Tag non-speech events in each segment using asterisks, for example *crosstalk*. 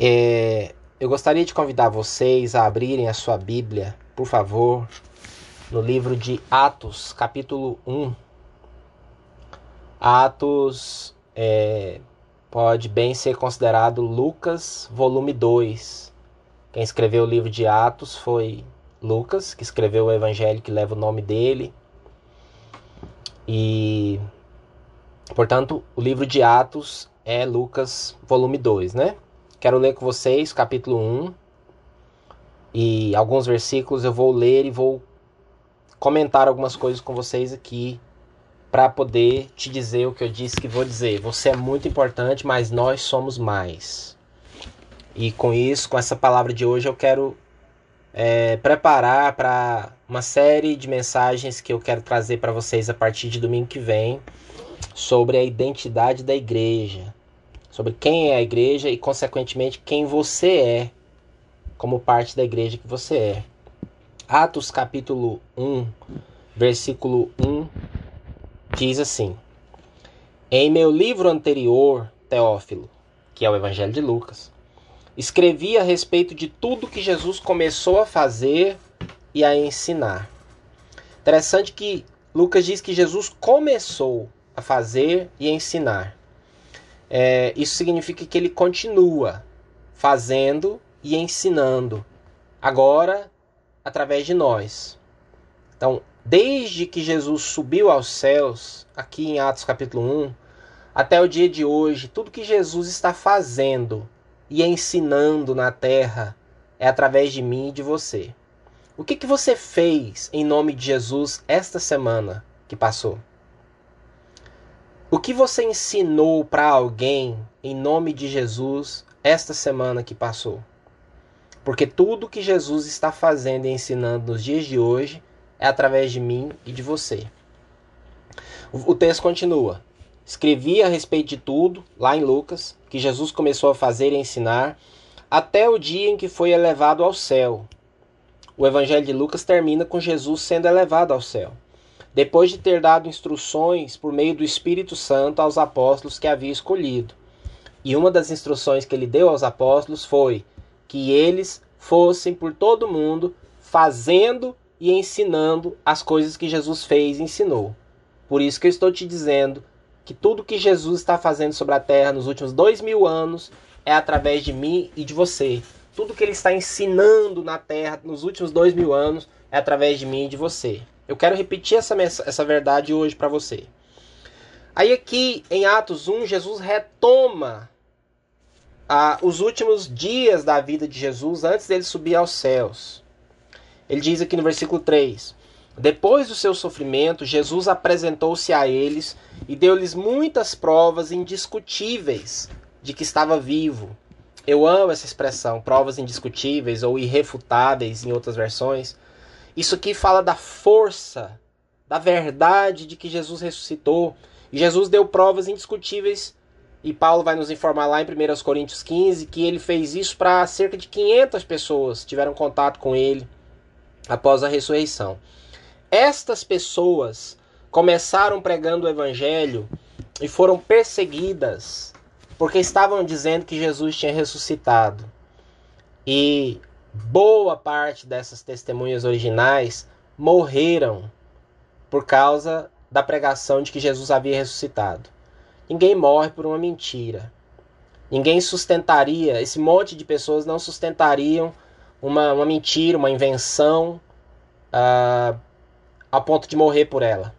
É, eu gostaria de convidar vocês a abrirem a sua Bíblia, por favor, no livro de Atos, capítulo 1. Atos é, pode bem ser considerado Lucas, volume 2. Quem escreveu o livro de Atos foi Lucas, que escreveu o evangelho que leva o nome dele. E, portanto, o livro de Atos é Lucas, volume 2, né? Quero ler com vocês capítulo 1 e alguns versículos eu vou ler e vou comentar algumas coisas com vocês aqui para poder te dizer o que eu disse que vou dizer. Você é muito importante, mas nós somos mais. E com isso, com essa palavra de hoje, eu quero é, preparar para uma série de mensagens que eu quero trazer para vocês a partir de domingo que vem sobre a identidade da igreja sobre quem é a igreja e, consequentemente, quem você é como parte da igreja que você é. Atos capítulo 1, versículo 1 diz assim: Em meu livro anterior, Teófilo, que é o Evangelho de Lucas, escrevi a respeito de tudo que Jesus começou a fazer e a ensinar. Interessante que Lucas diz que Jesus começou a fazer e a ensinar é, isso significa que ele continua fazendo e ensinando, agora através de nós. Então, desde que Jesus subiu aos céus, aqui em Atos capítulo 1, até o dia de hoje, tudo que Jesus está fazendo e ensinando na terra é através de mim e de você. O que, que você fez em nome de Jesus esta semana que passou? O que você ensinou para alguém em nome de Jesus esta semana que passou? Porque tudo que Jesus está fazendo e ensinando nos dias de hoje é através de mim e de você. O texto continua. Escrevi a respeito de tudo, lá em Lucas, que Jesus começou a fazer e ensinar, até o dia em que foi elevado ao céu. O Evangelho de Lucas termina com Jesus sendo elevado ao céu depois de ter dado instruções por meio do Espírito Santo aos apóstolos que havia escolhido. E uma das instruções que ele deu aos apóstolos foi que eles fossem por todo o mundo fazendo e ensinando as coisas que Jesus fez e ensinou. Por isso que eu estou te dizendo que tudo que Jesus está fazendo sobre a terra nos últimos dois mil anos é através de mim e de você. Tudo que ele está ensinando na terra nos últimos dois mil anos é através de mim e de você. Eu quero repetir essa, essa verdade hoje para você. Aí aqui em Atos 1, Jesus retoma ah, os últimos dias da vida de Jesus antes dele subir aos céus. Ele diz aqui no versículo 3: Depois do seu sofrimento, Jesus apresentou-se a eles e deu-lhes muitas provas indiscutíveis de que estava vivo. Eu amo essa expressão, provas indiscutíveis ou irrefutáveis em outras versões isso aqui fala da força, da verdade de que Jesus ressuscitou. E Jesus deu provas indiscutíveis. E Paulo vai nos informar lá em 1 Coríntios 15 que ele fez isso para cerca de 500 pessoas tiveram contato com ele após a ressurreição. Estas pessoas começaram pregando o evangelho e foram perseguidas porque estavam dizendo que Jesus tinha ressuscitado. E boa parte dessas testemunhas originais morreram por causa da pregação de que Jesus havia ressuscitado. Ninguém morre por uma mentira. Ninguém sustentaria, esse monte de pessoas não sustentariam uma, uma mentira, uma invenção, uh, a ponto de morrer por ela.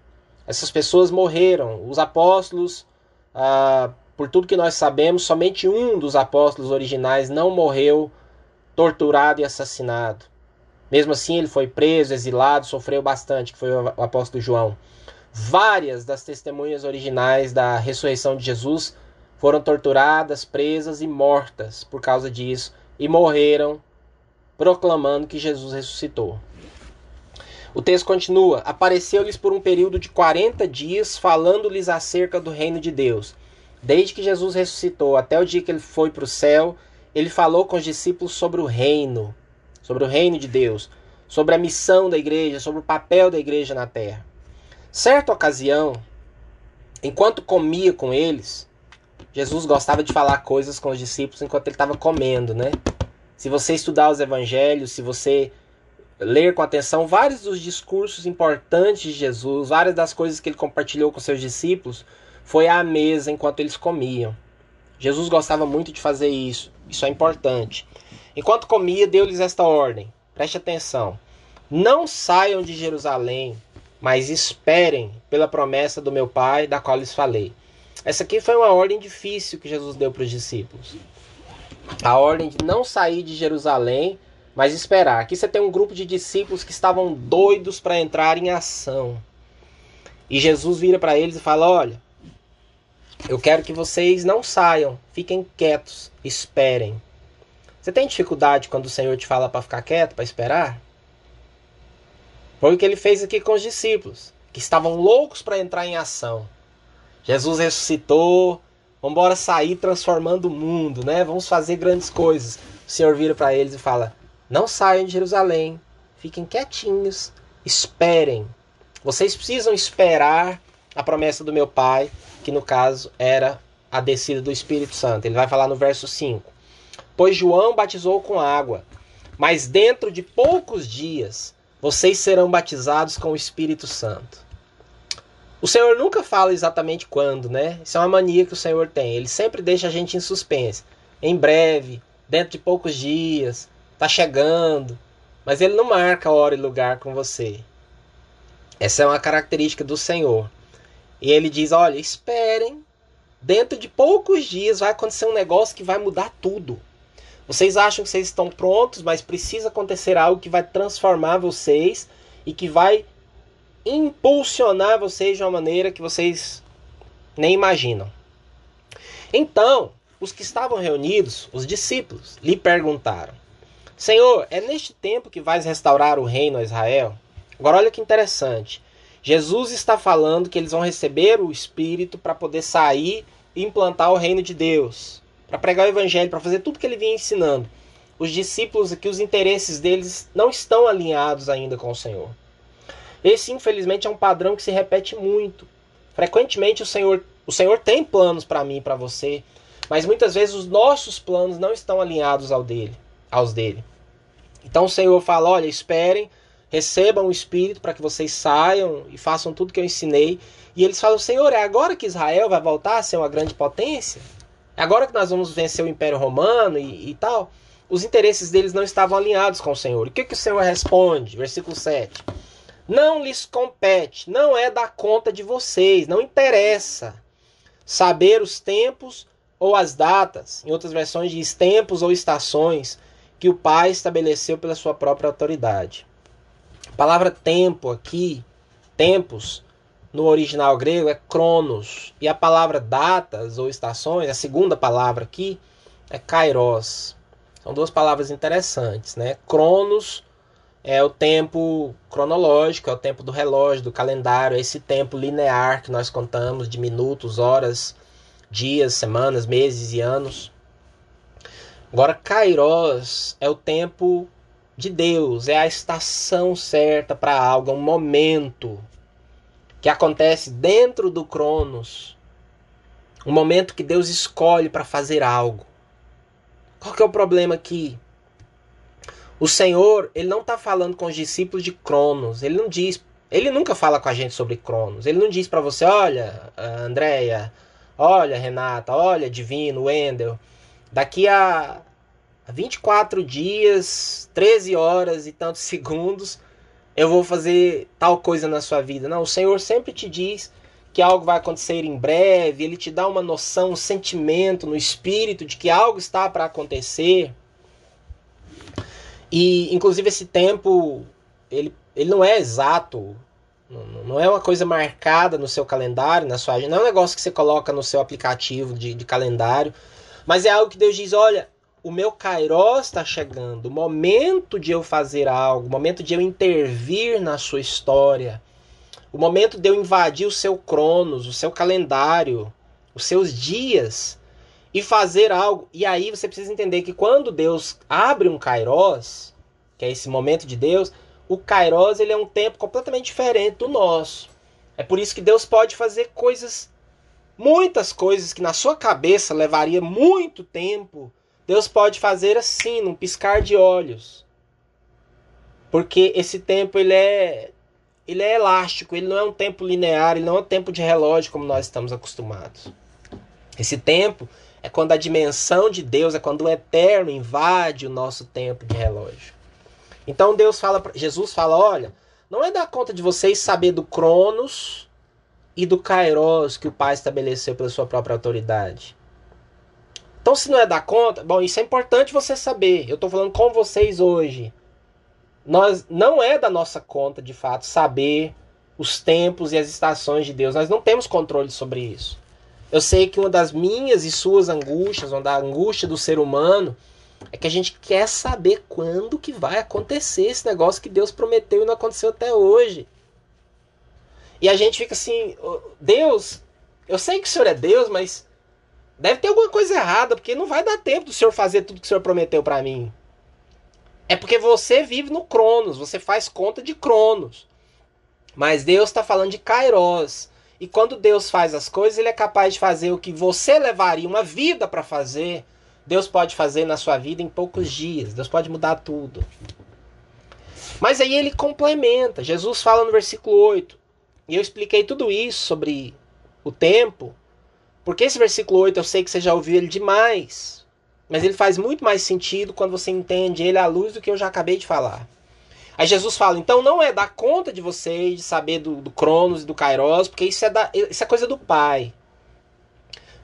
Essas pessoas morreram. Os apóstolos, uh, por tudo que nós sabemos, somente um dos apóstolos originais não morreu torturado e assassinado. Mesmo assim, ele foi preso, exilado, sofreu bastante, que foi o apóstolo João. Várias das testemunhas originais da ressurreição de Jesus foram torturadas, presas e mortas por causa disso e morreram proclamando que Jesus ressuscitou. O texto continua: Apareceu-lhes por um período de 40 dias, falando-lhes acerca do reino de Deus. Desde que Jesus ressuscitou até o dia que ele foi para o céu, ele falou com os discípulos sobre o reino, sobre o reino de Deus, sobre a missão da igreja, sobre o papel da igreja na terra. Certa ocasião, enquanto comia com eles, Jesus gostava de falar coisas com os discípulos enquanto ele estava comendo, né? Se você estudar os evangelhos, se você ler com atenção vários dos discursos importantes de Jesus, várias das coisas que ele compartilhou com seus discípulos, foi à mesa enquanto eles comiam. Jesus gostava muito de fazer isso. Isso é importante. Enquanto comia, deu-lhes esta ordem. Preste atenção. Não saiam de Jerusalém, mas esperem pela promessa do meu Pai, da qual lhes falei. Essa aqui foi uma ordem difícil que Jesus deu para os discípulos. A ordem de não sair de Jerusalém, mas esperar. Aqui você tem um grupo de discípulos que estavam doidos para entrar em ação. E Jesus vira para eles e fala: Olha, eu quero que vocês não saiam, fiquem quietos, esperem. Você tem dificuldade quando o Senhor te fala para ficar quieto, para esperar? Foi o que ele fez aqui com os discípulos, que estavam loucos para entrar em ação. Jesus ressuscitou, vamos embora sair transformando o mundo, né? Vamos fazer grandes coisas. O Senhor vira para eles e fala: Não saiam de Jerusalém, fiquem quietinhos, esperem. Vocês precisam esperar a promessa do meu Pai, que no caso era a descida do Espírito Santo. Ele vai falar no verso 5: Pois João batizou com água, mas dentro de poucos dias vocês serão batizados com o Espírito Santo. O Senhor nunca fala exatamente quando, né? Isso é uma mania que o Senhor tem. Ele sempre deixa a gente em suspense. Em breve, dentro de poucos dias, tá chegando. Mas ele não marca hora e lugar com você. Essa é uma característica do Senhor. E ele diz: olha, esperem. Dentro de poucos dias vai acontecer um negócio que vai mudar tudo. Vocês acham que vocês estão prontos, mas precisa acontecer algo que vai transformar vocês e que vai impulsionar vocês de uma maneira que vocês nem imaginam. Então, os que estavam reunidos, os discípulos, lhe perguntaram: Senhor, é neste tempo que vais restaurar o reino a Israel? Agora, olha que interessante. Jesus está falando que eles vão receber o Espírito para poder sair e implantar o reino de Deus, para pregar o Evangelho, para fazer tudo que ele vinha ensinando. Os discípulos aqui, os interesses deles não estão alinhados ainda com o Senhor. Esse, infelizmente, é um padrão que se repete muito. Frequentemente o Senhor, o Senhor tem planos para mim e para você, mas muitas vezes os nossos planos não estão alinhados ao dele, aos dele. Então o Senhor fala: olha, esperem, recebam o Espírito para que vocês saiam e façam tudo que eu ensinei. E eles falam: Senhor, é agora que Israel vai voltar a ser uma grande potência? É agora que nós vamos vencer o Império Romano e, e tal? Os interesses deles não estavam alinhados com o Senhor. O que, que o Senhor responde? Versículo 7. Não lhes compete, não é da conta de vocês, não interessa saber os tempos ou as datas, em outras versões diz tempos ou estações, que o Pai estabeleceu pela sua própria autoridade. Palavra tempo aqui, tempos, no original grego é cronos, e a palavra datas ou estações, a segunda palavra aqui, é kairos. São duas palavras interessantes, né? Cronos é o tempo cronológico, é o tempo do relógio, do calendário, é esse tempo linear que nós contamos de minutos, horas, dias, semanas, meses e anos. Agora, Kairos é o tempo de Deus, é a estação certa para algo, é um momento que acontece dentro do Cronos. Um momento que Deus escolhe para fazer algo. Qual que é o problema aqui? O Senhor, ele não está falando com os discípulos de Cronos. Ele não diz, ele nunca fala com a gente sobre Cronos. Ele não diz para você, olha, Andréia, olha, Renata, olha, Divino, Wendel, daqui a 24 dias, 13 horas e tantos *laughs* segundos, eu vou fazer tal coisa na sua vida. Não, o Senhor sempre te diz que algo vai acontecer em breve, ele te dá uma noção, um sentimento no espírito de que algo está para acontecer. E, inclusive, esse tempo, ele, ele não é exato, não, é uma coisa marcada no seu calendário, na sua agenda, não é um negócio que você coloca no seu aplicativo de, de calendário, mas é algo que Deus diz, olha, o meu Kairos está chegando, o momento de eu fazer algo, o momento de eu intervir na sua história, o momento de eu invadir o seu cronos, o seu calendário, os seus dias, e fazer algo. E aí você precisa entender que quando Deus abre um kairos, que é esse momento de Deus, o kairos ele é um tempo completamente diferente do nosso. É por isso que Deus pode fazer coisas Muitas coisas que na sua cabeça levaria muito tempo, Deus pode fazer assim, num piscar de olhos. Porque esse tempo ele é ele é elástico, ele não é um tempo linear, ele não é um tempo de relógio como nós estamos acostumados. Esse tempo é quando a dimensão de Deus, é quando o eterno invade o nosso tempo de relógio. Então Deus fala, Jesus fala, olha, não é dar conta de vocês saber do Cronos e do Kairos que o Pai estabeleceu pela sua própria autoridade. Então, se não é dar conta, bom, isso é importante você saber. Eu estou falando com vocês hoje. Nós não é da nossa conta, de fato, saber os tempos e as estações de Deus. Nós não temos controle sobre isso. Eu sei que uma das minhas e suas angústias, uma da angústia do ser humano, é que a gente quer saber quando que vai acontecer esse negócio que Deus prometeu e não aconteceu até hoje. E a gente fica assim, Deus, eu sei que o Senhor é Deus, mas deve ter alguma coisa errada, porque não vai dar tempo do Senhor fazer tudo que o Senhor prometeu para mim. É porque você vive no Cronos, você faz conta de Cronos. Mas Deus está falando de Kairos. E quando Deus faz as coisas, Ele é capaz de fazer o que você levaria uma vida para fazer. Deus pode fazer na sua vida em poucos dias. Deus pode mudar tudo. Mas aí ele complementa. Jesus fala no versículo 8. E eu expliquei tudo isso sobre o tempo. Porque esse versículo 8 eu sei que você já ouviu ele demais. Mas ele faz muito mais sentido quando você entende ele à luz do que eu já acabei de falar. Aí Jesus fala, então não é dar conta de vocês, de saber do, do Cronos e do Kairos, porque isso é, da, isso é coisa do Pai.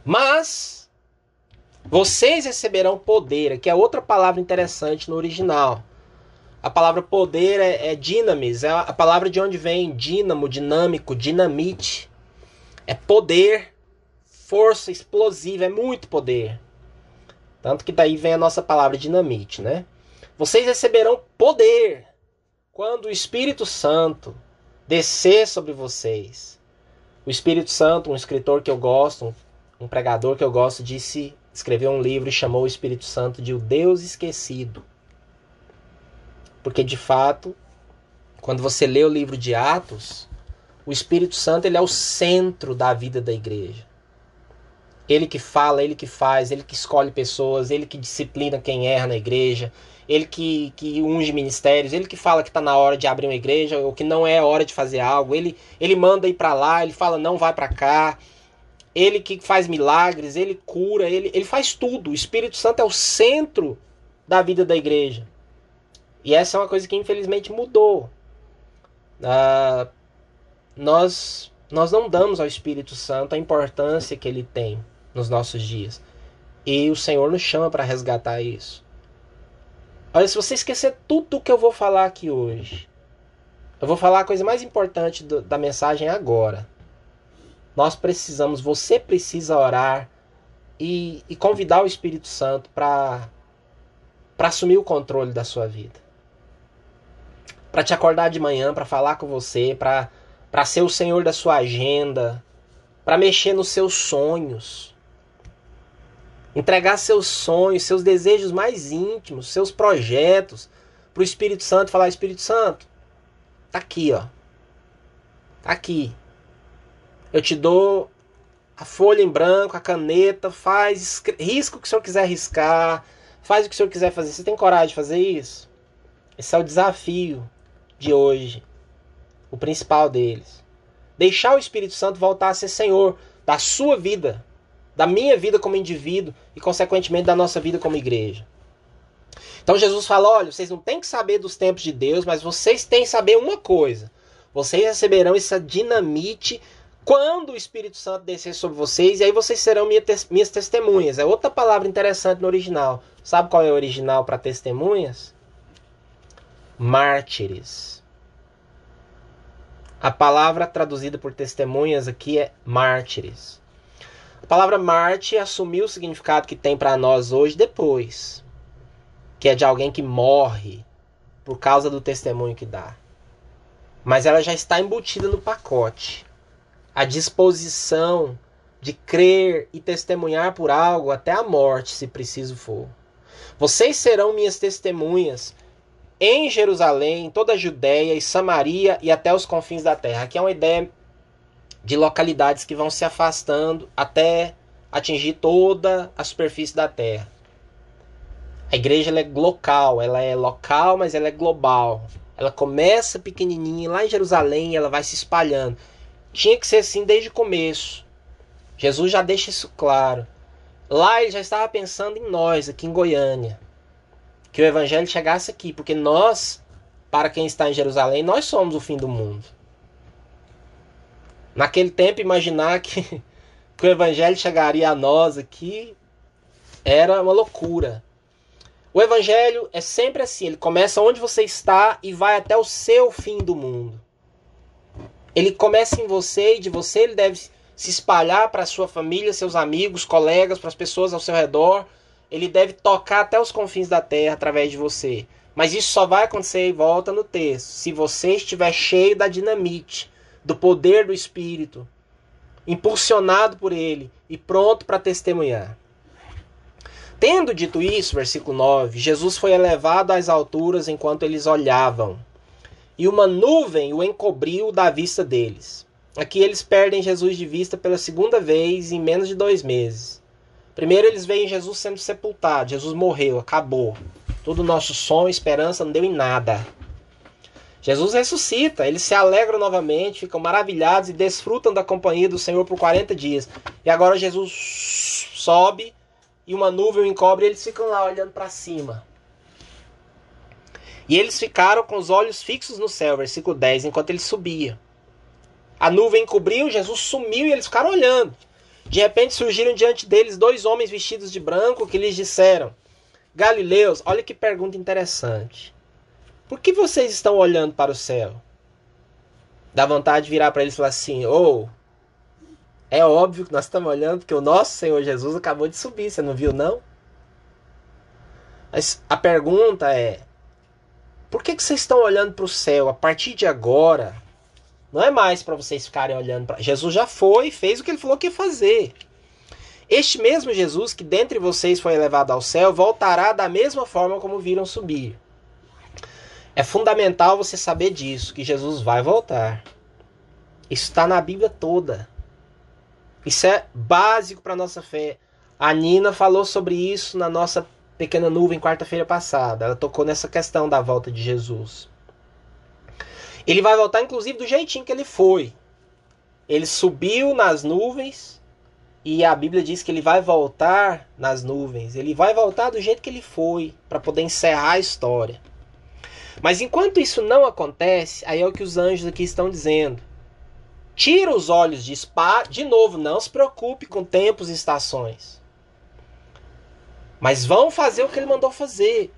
Mas vocês receberão poder, que é outra palavra interessante no original. A palavra poder é, é dinamis, é a palavra de onde vem dínamo, dinâmico, dinamite. É poder, força explosiva, é muito poder. Tanto que daí vem a nossa palavra dinamite, né? Vocês receberão poder quando o Espírito Santo descer sobre vocês. O Espírito Santo, um escritor que eu gosto, um pregador que eu gosto, disse, escreveu um livro e chamou o Espírito Santo de o Deus esquecido. Porque de fato, quando você lê o livro de Atos, o Espírito Santo ele é o centro da vida da igreja. Ele que fala, ele que faz, ele que escolhe pessoas, ele que disciplina quem erra na igreja, ele que, que unge ministérios, ele que fala que está na hora de abrir uma igreja ou que não é hora de fazer algo, ele, ele manda ir para lá, ele fala não vai para cá, ele que faz milagres, ele cura, ele, ele faz tudo. O Espírito Santo é o centro da vida da igreja. E essa é uma coisa que infelizmente mudou. Ah, nós, nós não damos ao Espírito Santo a importância que ele tem nos nossos dias. E o Senhor nos chama para resgatar isso. Olha, se você esquecer tudo o que eu vou falar aqui hoje, eu vou falar a coisa mais importante do, da mensagem agora. Nós precisamos, você precisa orar e, e convidar o Espírito Santo para assumir o controle da sua vida. Para te acordar de manhã, para falar com você, para ser o Senhor da sua agenda, para mexer nos seus sonhos Entregar seus sonhos, seus desejos mais íntimos, seus projetos para o Espírito Santo. Falar: Espírito Santo, tá aqui, ó. Tá aqui. Eu te dou a folha em branco, a caneta, faz, risca o que o senhor quiser riscar, faz o que o senhor quiser fazer. Você tem coragem de fazer isso? Esse é o desafio de hoje, o principal deles. Deixar o Espírito Santo voltar a ser Senhor da sua vida, da minha vida como indivíduo e, consequentemente, da nossa vida como igreja. Então Jesus fala: olha, vocês não têm que saber dos tempos de Deus, mas vocês têm que saber uma coisa. Vocês receberão essa dinamite quando o Espírito Santo descer sobre vocês, e aí vocês serão minha te minhas testemunhas. É outra palavra interessante no original. Sabe qual é o original para testemunhas? Mártires. A palavra traduzida por testemunhas aqui é mártires. A palavra Marte assumiu o significado que tem para nós hoje depois, que é de alguém que morre por causa do testemunho que dá. Mas ela já está embutida no pacote. A disposição de crer e testemunhar por algo até a morte, se preciso for. Vocês serão minhas testemunhas em Jerusalém, toda a Judéia e Samaria e até os confins da terra. Aqui é uma ideia de localidades que vão se afastando até atingir toda a superfície da Terra. A igreja é local, ela é local, mas ela é global. Ela começa pequenininha lá em Jerusalém ela vai se espalhando. Tinha que ser assim desde o começo. Jesus já deixa isso claro. Lá ele já estava pensando em nós, aqui em Goiânia. Que o evangelho chegasse aqui, porque nós, para quem está em Jerusalém, nós somos o fim do mundo. Naquele tempo, imaginar que *laughs* que o evangelho chegaria a nós aqui era uma loucura. O evangelho é sempre assim, ele começa onde você está e vai até o seu fim do mundo. Ele começa em você e de você ele deve se espalhar para a sua família, seus amigos, colegas, para as pessoas ao seu redor. Ele deve tocar até os confins da terra através de você. Mas isso só vai acontecer e volta no texto, se você estiver cheio da dinamite, do poder do espírito, impulsionado por ele e pronto para testemunhar. Tendo dito isso, versículo 9, Jesus foi elevado às alturas enquanto eles olhavam, e uma nuvem o encobriu da vista deles. Aqui eles perdem Jesus de vista pela segunda vez em menos de dois meses. Primeiro eles veem Jesus sendo sepultado, Jesus morreu, acabou. Todo o nosso sonho, esperança não deu em nada. Jesus ressuscita, eles se alegram novamente, ficam maravilhados e desfrutam da companhia do Senhor por 40 dias. E agora Jesus sobe e uma nuvem encobre e eles ficam lá olhando para cima. E eles ficaram com os olhos fixos no céu, versículo 10, enquanto ele subia. A nuvem encobriu, Jesus sumiu e eles ficaram olhando. De repente surgiram diante deles dois homens vestidos de branco que lhes disseram: Galileus, olha que pergunta interessante. Por que vocês estão olhando para o céu? Dá vontade de virar para eles e falar assim: ou oh, é óbvio que nós estamos olhando porque o nosso Senhor Jesus acabou de subir, você não viu não? Mas a pergunta é: por que, que vocês estão olhando para o céu a partir de agora? Não é mais para vocês ficarem olhando para. Jesus já foi, fez o que ele falou que ia fazer. Este mesmo Jesus que dentre vocês foi elevado ao céu voltará da mesma forma como viram subir. É fundamental você saber disso, que Jesus vai voltar. Isso está na Bíblia toda. Isso é básico para a nossa fé. A Nina falou sobre isso na nossa pequena nuvem quarta-feira passada. Ela tocou nessa questão da volta de Jesus. Ele vai voltar, inclusive, do jeitinho que ele foi. Ele subiu nas nuvens e a Bíblia diz que ele vai voltar nas nuvens. Ele vai voltar do jeito que ele foi, para poder encerrar a história. Mas enquanto isso não acontece, aí é o que os anjos aqui estão dizendo. Tira os olhos de spa, de novo, não se preocupe com tempos e estações. Mas vão fazer o que ele mandou fazer.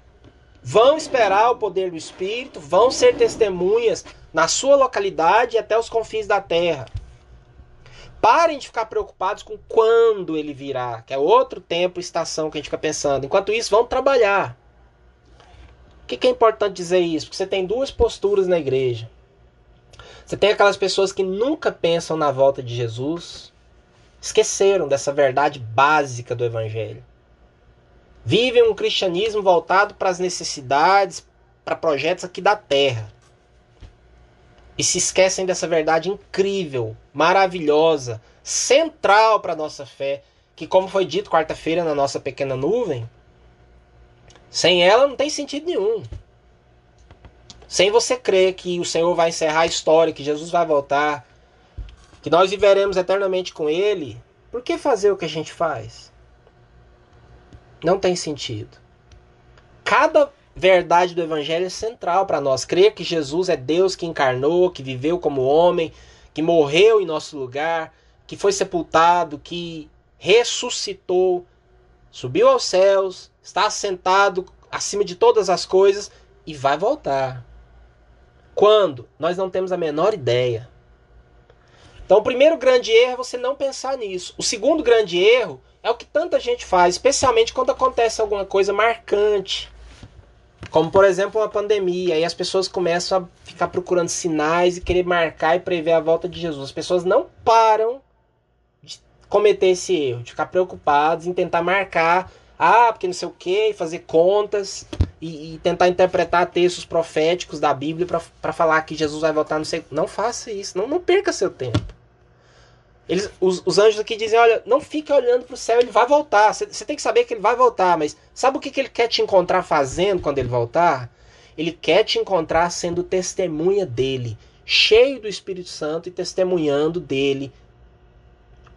Vão esperar o poder do Espírito, vão ser testemunhas na sua localidade e até os confins da terra. Parem de ficar preocupados com quando ele virá, que é outro tempo e estação que a gente fica pensando. Enquanto isso, vão trabalhar. Que, que é importante dizer isso? Porque você tem duas posturas na igreja. Você tem aquelas pessoas que nunca pensam na volta de Jesus, esqueceram dessa verdade básica do Evangelho. Vivem um cristianismo voltado para as necessidades, para projetos aqui da terra. E se esquecem dessa verdade incrível, maravilhosa, central para a nossa fé, que, como foi dito quarta-feira na nossa pequena nuvem, sem ela não tem sentido nenhum. Sem você crer que o Senhor vai encerrar a história, que Jesus vai voltar, que nós viveremos eternamente com Ele, por que fazer o que a gente faz? Não tem sentido. Cada verdade do Evangelho é central para nós. Crer que Jesus é Deus que encarnou, que viveu como homem, que morreu em nosso lugar, que foi sepultado, que ressuscitou, subiu aos céus, está sentado acima de todas as coisas e vai voltar. Quando? Nós não temos a menor ideia. Então, o primeiro grande erro é você não pensar nisso. O segundo grande erro é o que tanta gente faz, especialmente quando acontece alguma coisa marcante. Como, por exemplo, uma pandemia. E as pessoas começam a ficar procurando sinais e querer marcar e prever a volta de Jesus. As pessoas não param cometer esse erro, de ficar preocupados em tentar marcar ah, porque não sei o que, fazer contas e, e, tentar interpretar textos proféticos da Bíblia para falar que Jesus vai voltar, não sei. Não faça isso, não, não perca seu tempo. Eles, os, os anjos aqui dizem: olha, não fique olhando para o céu, ele vai voltar. Você tem que saber que ele vai voltar, mas sabe o que, que ele quer te encontrar fazendo quando ele voltar? Ele quer te encontrar sendo testemunha dele, cheio do Espírito Santo e testemunhando dele,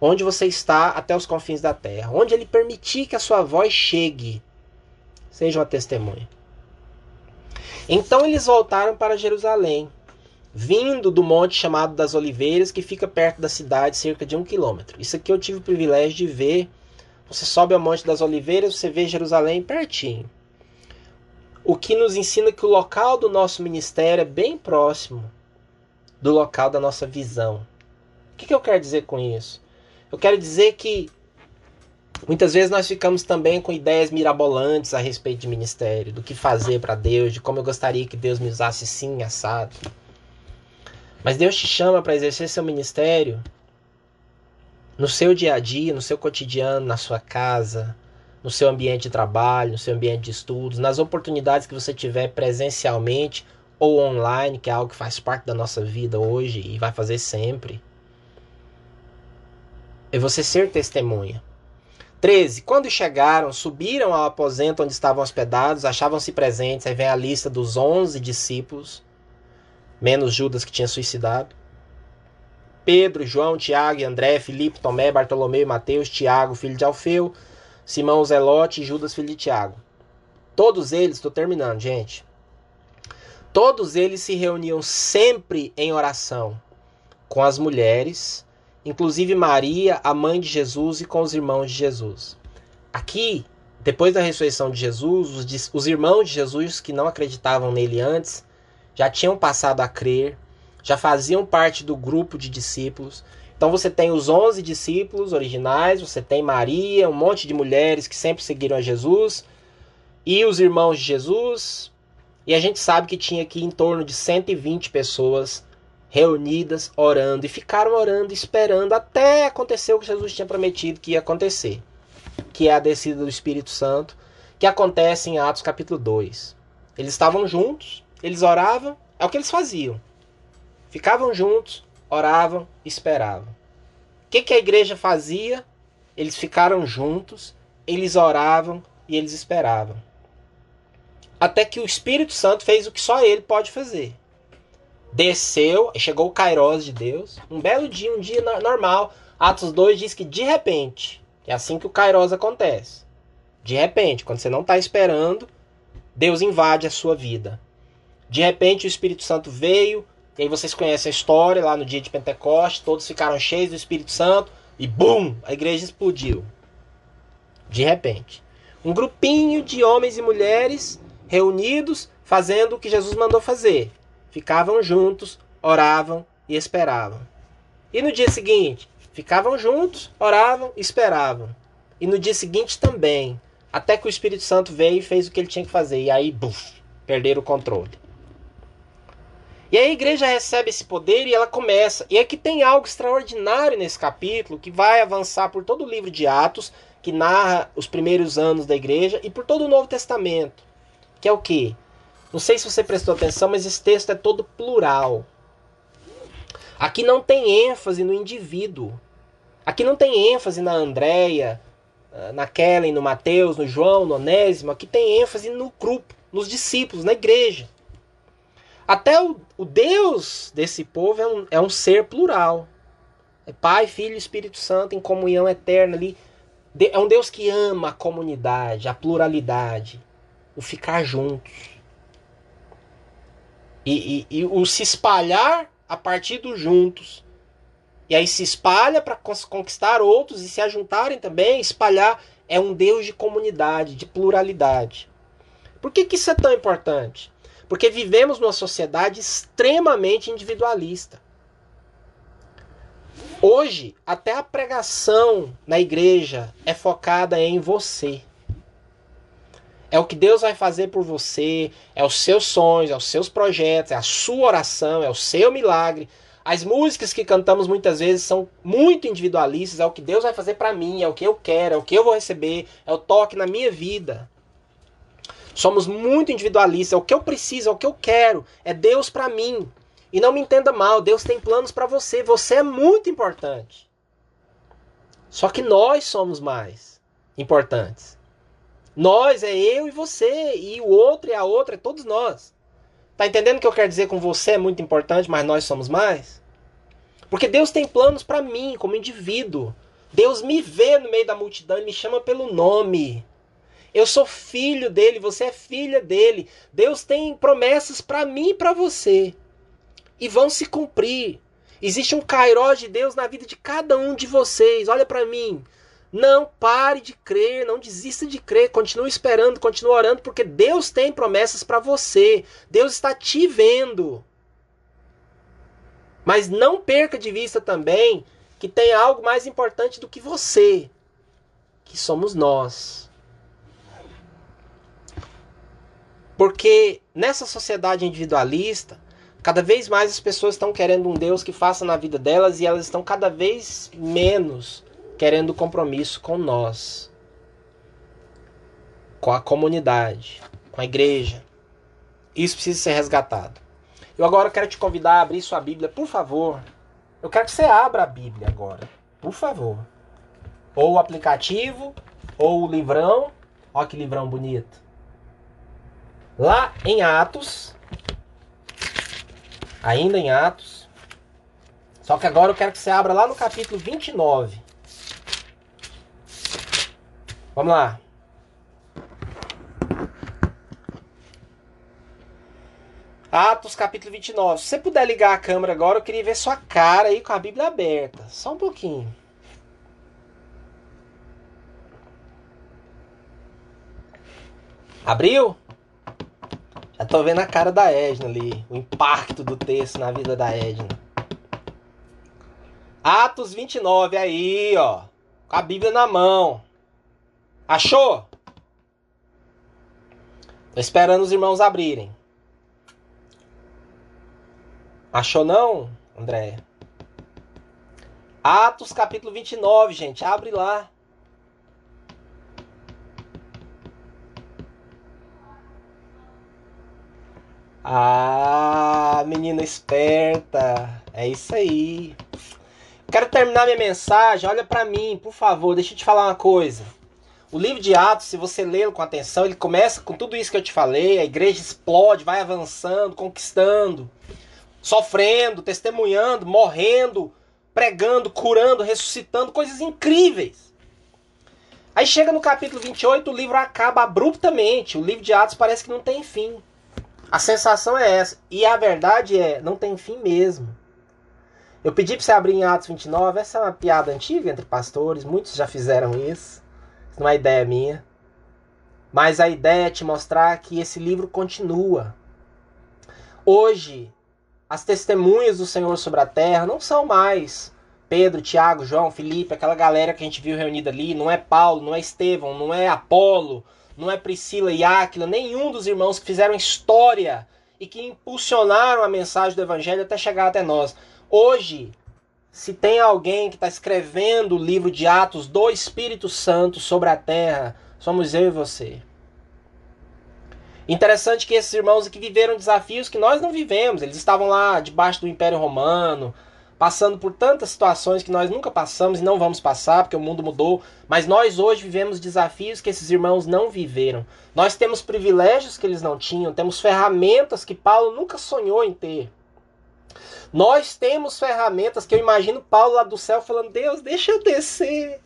onde você está até os confins da terra, onde ele permitir que a sua voz chegue, seja uma testemunha. Então eles voltaram para Jerusalém vindo do monte chamado das Oliveiras, que fica perto da cidade, cerca de um quilômetro. Isso aqui eu tive o privilégio de ver. Você sobe ao Monte das Oliveiras, você vê Jerusalém pertinho. O que nos ensina que o local do nosso ministério é bem próximo do local da nossa visão. O que, eu quero dizer com isso? Eu quero dizer que muitas vezes nós ficamos também com ideias mirabolantes a respeito de ministério, do que fazer para Deus, de como eu gostaria que Deus me usasse sim, assado. Mas Deus te chama para exercer seu ministério no seu dia a dia, no seu cotidiano, na sua casa, no seu ambiente de trabalho, no seu ambiente de estudos, nas oportunidades que você tiver presencialmente ou online, que é algo que faz parte da nossa vida hoje e vai fazer sempre. É você ser testemunha. 13. Quando chegaram, subiram ao aposento onde estavam hospedados, achavam-se presentes. Aí vem a lista dos onze discípulos menos Judas que tinha suicidado. Pedro, João, Tiago André, Filipe, Tomé, Bartolomeu e Mateus, Tiago, filho de Alfeu, Simão Zelote e Judas, filho de Tiago. Todos eles, estou terminando, gente. Todos eles se reuniam sempre em oração com as mulheres, inclusive Maria, a mãe de Jesus, e com os irmãos de Jesus. Aqui, depois da ressurreição de Jesus, os, os irmãos de Jesus que não acreditavam nele antes já tinham passado a crer, já faziam parte do grupo de discípulos. Então você tem os 11 discípulos originais, você tem Maria, um monte de mulheres que sempre seguiram a Jesus, e os irmãos de Jesus. E a gente sabe que tinha aqui em torno de 120 pessoas reunidas, orando, e ficaram orando, esperando até acontecer o que Jesus tinha prometido que ia acontecer, que é a descida do Espírito Santo, que acontece em Atos capítulo 2. Eles estavam juntos, eles oravam, é o que eles faziam. Ficavam juntos, oravam, esperavam. O que, que a igreja fazia? Eles ficaram juntos, eles oravam e eles esperavam. Até que o Espírito Santo fez o que só ele pode fazer. Desceu, chegou o Kairos de Deus, um belo dia, um dia normal. Atos 2 diz que de repente, é assim que o Kairos acontece. De repente, quando você não está esperando, Deus invade a sua vida. De repente o Espírito Santo veio, e aí vocês conhecem a história lá no dia de Pentecostes, todos ficaram cheios do Espírito Santo e bum, a igreja explodiu. De repente, um grupinho de homens e mulheres reunidos fazendo o que Jesus mandou fazer. Ficavam juntos, oravam e esperavam. E no dia seguinte, ficavam juntos, oravam e esperavam. E no dia seguinte também, até que o Espírito Santo veio e fez o que ele tinha que fazer. E aí, buf, perderam o controle. E a igreja recebe esse poder e ela começa. E aqui tem algo extraordinário nesse capítulo que vai avançar por todo o livro de Atos, que narra os primeiros anos da igreja, e por todo o Novo Testamento. Que é o quê? Não sei se você prestou atenção, mas esse texto é todo plural. Aqui não tem ênfase no indivíduo. Aqui não tem ênfase na Andréia, ah, na Kellen, no Mateus, no João, no Onésimo. Aqui tem ênfase no grupo, nos discípulos, na igreja. Até o, o Deus desse povo é um, é um ser plural. É Pai, Filho e Espírito Santo em comunhão eterna ali. É um Deus que ama a comunidade, a pluralidade, o ficar juntos. E, e, e o se espalhar a partir dos juntos. E aí se espalha para conquistar outros e se ajuntarem também, espalhar. É um Deus de comunidade, de pluralidade. Por que, que isso é tão importante? Porque vivemos numa sociedade extremamente individualista. Hoje, até a pregação na igreja é focada em você. É o que Deus vai fazer por você, é os seus sonhos, é os seus projetos, é a sua oração, é o seu milagre. As músicas que cantamos muitas vezes são muito individualistas, é o que Deus vai fazer para mim, é o que eu quero, é o que eu vou receber, é o toque na minha vida. Somos muito individualistas. É o que eu preciso, é o que eu quero. É Deus para mim. E não me entenda mal, Deus tem planos para você. Você é muito importante. Só que nós somos mais importantes. Nós é eu e você, e o outro e a outra, é todos nós. Tá entendendo o que eu quero dizer com você é muito importante, mas nós somos mais? Porque Deus tem planos para mim como indivíduo. Deus me vê no meio da multidão e me chama pelo nome. Eu sou filho dele, você é filha dele. Deus tem promessas para mim e para você. E vão se cumprir. Existe um kairós de Deus na vida de cada um de vocês. Olha para mim. Não pare de crer, não desista de crer, continue esperando, continue orando, porque Deus tem promessas para você. Deus está te vendo. Mas não perca de vista também que tem algo mais importante do que você, que somos nós. Porque nessa sociedade individualista, cada vez mais as pessoas estão querendo um Deus que faça na vida delas e elas estão cada vez menos querendo compromisso com nós, com a comunidade, com a igreja. Isso precisa ser resgatado. Eu agora quero te convidar a abrir sua Bíblia, por favor, eu quero que você abra a Bíblia agora, por favor. Ou o aplicativo, ou o livrão. Olha que livrão bonito. Lá em Atos. Ainda em Atos. Só que agora eu quero que você abra lá no capítulo 29. Vamos lá. Atos capítulo 29. Se você puder ligar a câmera agora, eu queria ver sua cara aí com a Bíblia aberta. Só um pouquinho. Abriu? Já tô vendo a cara da Edna ali. O impacto do texto na vida da Edna. Atos 29, aí, ó. Com a Bíblia na mão. Achou? Tô esperando os irmãos abrirem. Achou não, André? Atos capítulo 29, gente. Abre lá. Ah, menina esperta. É isso aí. Quero terminar minha mensagem. Olha para mim, por favor. Deixa eu te falar uma coisa. O livro de Atos, se você lê com atenção, ele começa com tudo isso que eu te falei. A igreja explode, vai avançando, conquistando sofrendo, testemunhando, morrendo, pregando, curando, ressuscitando, coisas incríveis. Aí chega no capítulo 28, o livro acaba abruptamente. O livro de Atos parece que não tem fim. A sensação é essa. E a verdade é, não tem fim mesmo. Eu pedi para você abrir em Atos 29. Essa é uma piada antiga entre pastores. Muitos já fizeram isso. Não é ideia minha. Mas a ideia é te mostrar que esse livro continua. Hoje, as testemunhas do Senhor sobre a terra não são mais Pedro, Tiago, João, Felipe, aquela galera que a gente viu reunida ali. Não é Paulo, não é Estevão, não é Apolo, não é Priscila e Áquila, nenhum dos irmãos que fizeram história e que impulsionaram a mensagem do Evangelho até chegar até nós. Hoje, se tem alguém que está escrevendo o livro de Atos do Espírito Santo sobre a terra, somos eu e você. Interessante que esses irmãos aqui viveram desafios que nós não vivemos. Eles estavam lá debaixo do Império Romano, passando por tantas situações que nós nunca passamos e não vamos passar, porque o mundo mudou. Mas nós hoje vivemos desafios que esses irmãos não viveram. Nós temos privilégios que eles não tinham, temos ferramentas que Paulo nunca sonhou em ter. Nós temos ferramentas que eu imagino Paulo lá do céu falando: Deus, deixa eu descer,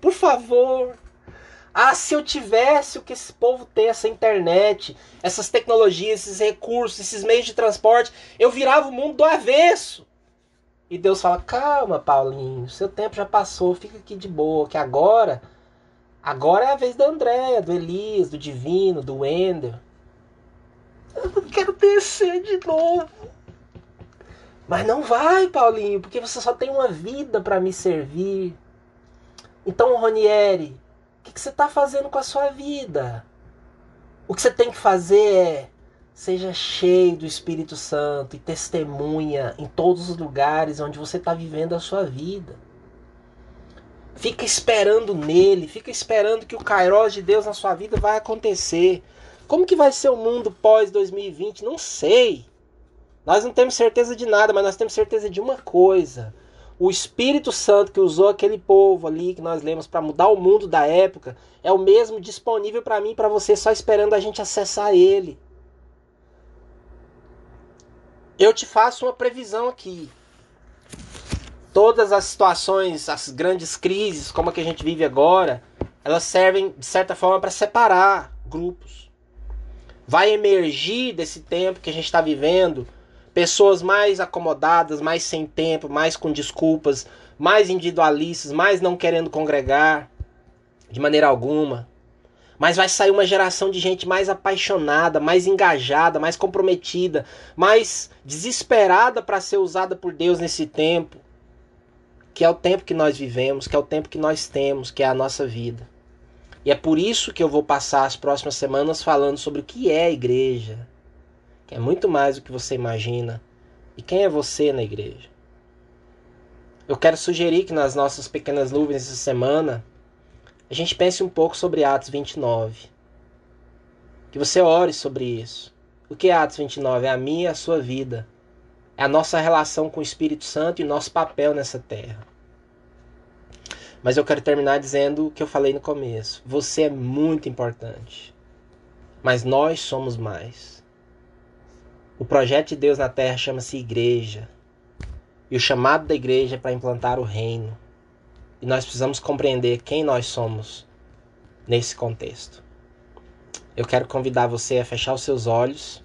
por favor. Ah, se eu tivesse o que esse povo tem, essa internet, essas tecnologias, esses recursos, esses meios de transporte, eu virava o mundo do avesso. E Deus fala: calma, Paulinho, seu tempo já passou, fica aqui de boa, que agora, agora é a vez da Andréia, do Elias, do Divino, do Wender. Eu não quero descer de novo. Mas não vai, Paulinho, porque você só tem uma vida para me servir. Então, Ronieri, que, que você está fazendo com a sua vida? O que você tem que fazer é seja cheio do Espírito Santo e testemunha em todos os lugares onde você está vivendo a sua vida. Fica esperando nele, fica esperando que o Kairos de Deus na sua vida vai acontecer. Como que vai ser o mundo pós 2020? Não sei. Nós não temos certeza de nada, mas nós temos certeza de uma coisa. o Espírito Santo que usou aquele povo ali que nós lemos para mudar o mundo da época é o mesmo disponível para mim e para você, só esperando a gente acessar ele. Eu te faço uma previsão aqui. Todas as situações, as grandes crises, como a que a gente vive agora, elas servem de certa forma para separar grupos. Vai emergir desse tempo que a gente está vivendo pessoas mais acomodadas, mais sem tempo, mais com desculpas, mais individualistas, mais não querendo congregar de maneira alguma. Mas vai sair uma geração de gente mais apaixonada, mais engajada, mais comprometida, mais desesperada para ser usada por Deus nesse tempo, que é o tempo que nós vivemos, que é o tempo que nós temos, que é a nossa vida. E é por isso que eu vou passar as próximas semanas falando sobre o que é igreja, que é muito mais do que você imagina. E quem é você na igreja? Eu quero sugerir que nas nossas pequenas nuvens essa semana a gente pense um pouco sobre Atos 29. Que você ore sobre isso. O que é Atos 29? É a minha e a sua vida. É a nossa relação com o Espírito Santo e nosso papel nessa terra. Mas eu quero terminar dizendo o que eu falei no começo. Você é muito importante. Mas nós somos mais. O projeto de Deus na terra chama-se igreja. E o chamado da igreja é para implantar o reino. E nós precisamos compreender quem nós somos nesse contexto. Eu quero convidar você a fechar os seus olhos